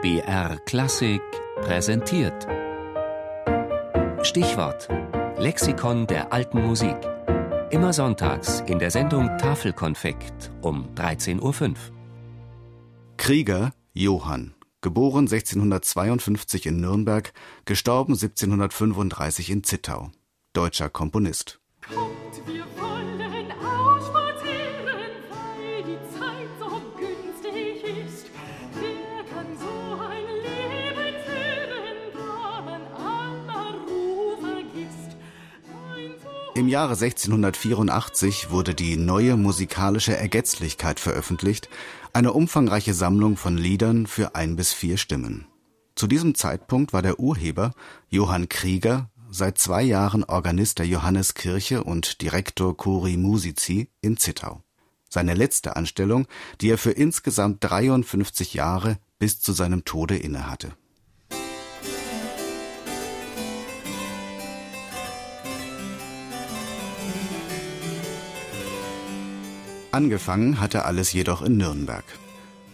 BR Klassik präsentiert. Stichwort: Lexikon der alten Musik. Immer sonntags in der Sendung Tafelkonfekt um 13.05 Uhr. Krieger Johann, geboren 1652 in Nürnberg, gestorben 1735 in Zittau. Deutscher Komponist. Kommt, wir Im Jahre 1684 wurde die Neue musikalische Ergetzlichkeit veröffentlicht, eine umfangreiche Sammlung von Liedern für ein bis vier Stimmen. Zu diesem Zeitpunkt war der Urheber, Johann Krieger, seit zwei Jahren Organist der Johanneskirche und Direktor Chori Musici in Zittau. Seine letzte Anstellung, die er für insgesamt 53 Jahre bis zu seinem Tode innehatte. Angefangen hatte alles jedoch in Nürnberg.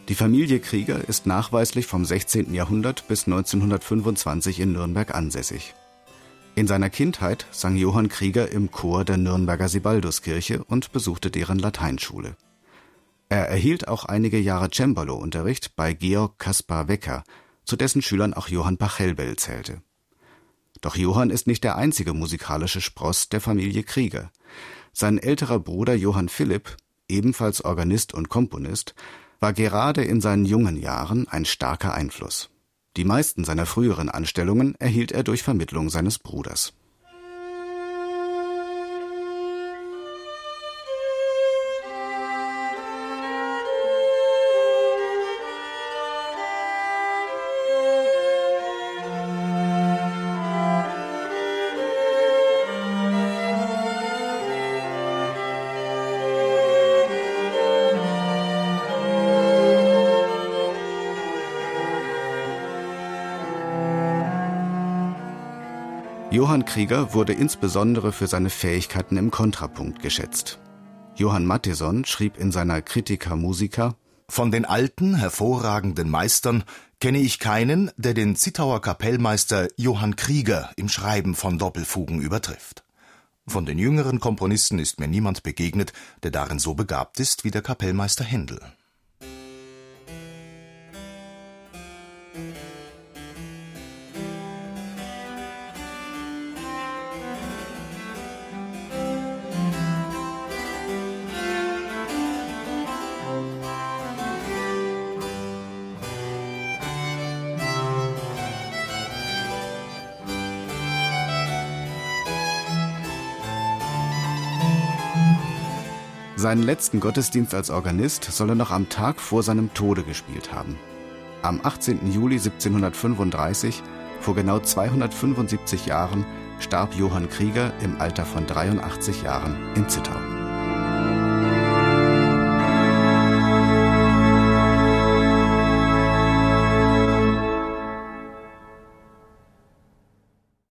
Die Familie Krieger ist nachweislich vom 16. Jahrhundert bis 1925 in Nürnberg ansässig. In seiner Kindheit sang Johann Krieger im Chor der Nürnberger Sibalduskirche und besuchte deren Lateinschule. Er erhielt auch einige Jahre Cembalo-Unterricht bei Georg Kaspar Wecker, zu dessen Schülern auch Johann Pachelbel zählte. Doch Johann ist nicht der einzige musikalische Spross der Familie Krieger. Sein älterer Bruder Johann Philipp, ebenfalls Organist und Komponist, war gerade in seinen jungen Jahren ein starker Einfluss. Die meisten seiner früheren Anstellungen erhielt er durch Vermittlung seines Bruders Johann Krieger wurde insbesondere für seine Fähigkeiten im Kontrapunkt geschätzt. Johann Matheson schrieb in seiner Critica Musica Von den alten, hervorragenden Meistern kenne ich keinen, der den Zittauer Kapellmeister Johann Krieger im Schreiben von Doppelfugen übertrifft. Von den jüngeren Komponisten ist mir niemand begegnet, der darin so begabt ist wie der Kapellmeister Händel. Seinen letzten Gottesdienst als Organist soll er noch am Tag vor seinem Tode gespielt haben. Am 18. Juli 1735, vor genau 275 Jahren, starb Johann Krieger im Alter von 83 Jahren in Zittau.